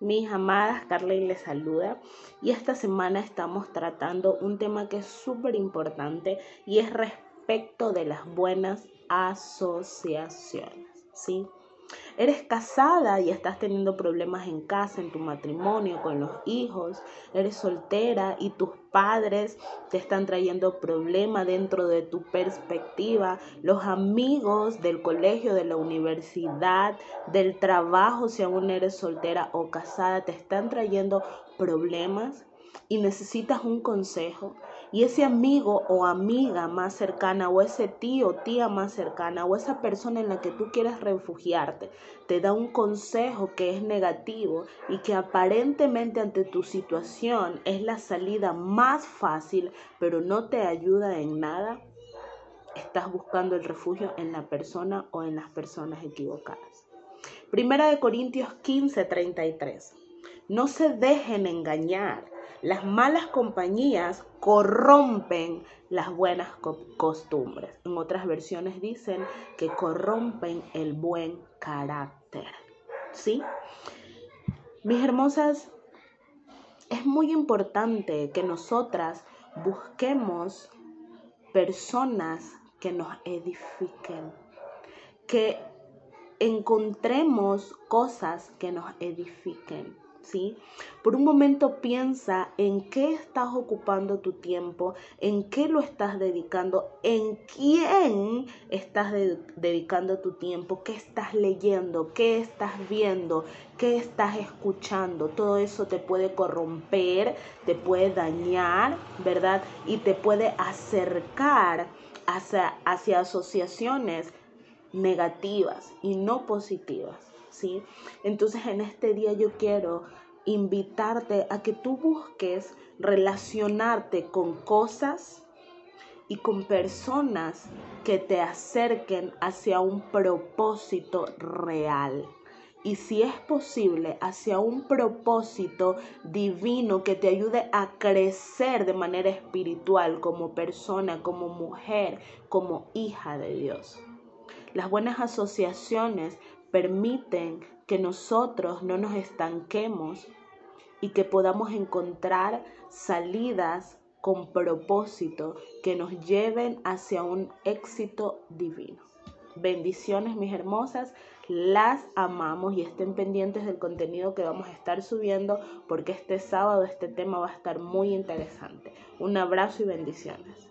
Mis amadas, Carly les saluda y esta semana estamos tratando un tema que es súper importante y es respecto de las buenas asociaciones, ¿sí? Eres casada y estás teniendo problemas en casa, en tu matrimonio, con los hijos. Eres soltera y tus padres te están trayendo problemas dentro de tu perspectiva. Los amigos del colegio, de la universidad, del trabajo, si aún eres soltera o casada, te están trayendo problemas y necesitas un consejo y ese amigo o amiga más cercana o ese tío o tía más cercana o esa persona en la que tú quieres refugiarte te da un consejo que es negativo y que aparentemente ante tu situación es la salida más fácil pero no te ayuda en nada, estás buscando el refugio en la persona o en las personas equivocadas. Primera de Corintios 15, 33. No se dejen engañar las malas compañías corrompen las buenas costumbres. En otras versiones dicen que corrompen el buen carácter. ¿Sí? Mis hermosas, es muy importante que nosotras busquemos personas que nos edifiquen, que encontremos cosas que nos edifiquen. Por un momento piensa en qué estás ocupando tu tiempo, en qué lo estás dedicando, en quién estás dedicando tu tiempo, qué estás leyendo, qué estás viendo, qué estás escuchando. Todo eso te puede corromper, te puede dañar, ¿verdad? Y te puede acercar hacia, hacia asociaciones negativas y no positivas. ¿Sí? Entonces en este día yo quiero invitarte a que tú busques relacionarte con cosas y con personas que te acerquen hacia un propósito real. Y si es posible, hacia un propósito divino que te ayude a crecer de manera espiritual como persona, como mujer, como hija de Dios. Las buenas asociaciones permiten que nosotros no nos estanquemos y que podamos encontrar salidas con propósito que nos lleven hacia un éxito divino. Bendiciones mis hermosas, las amamos y estén pendientes del contenido que vamos a estar subiendo porque este sábado este tema va a estar muy interesante. Un abrazo y bendiciones.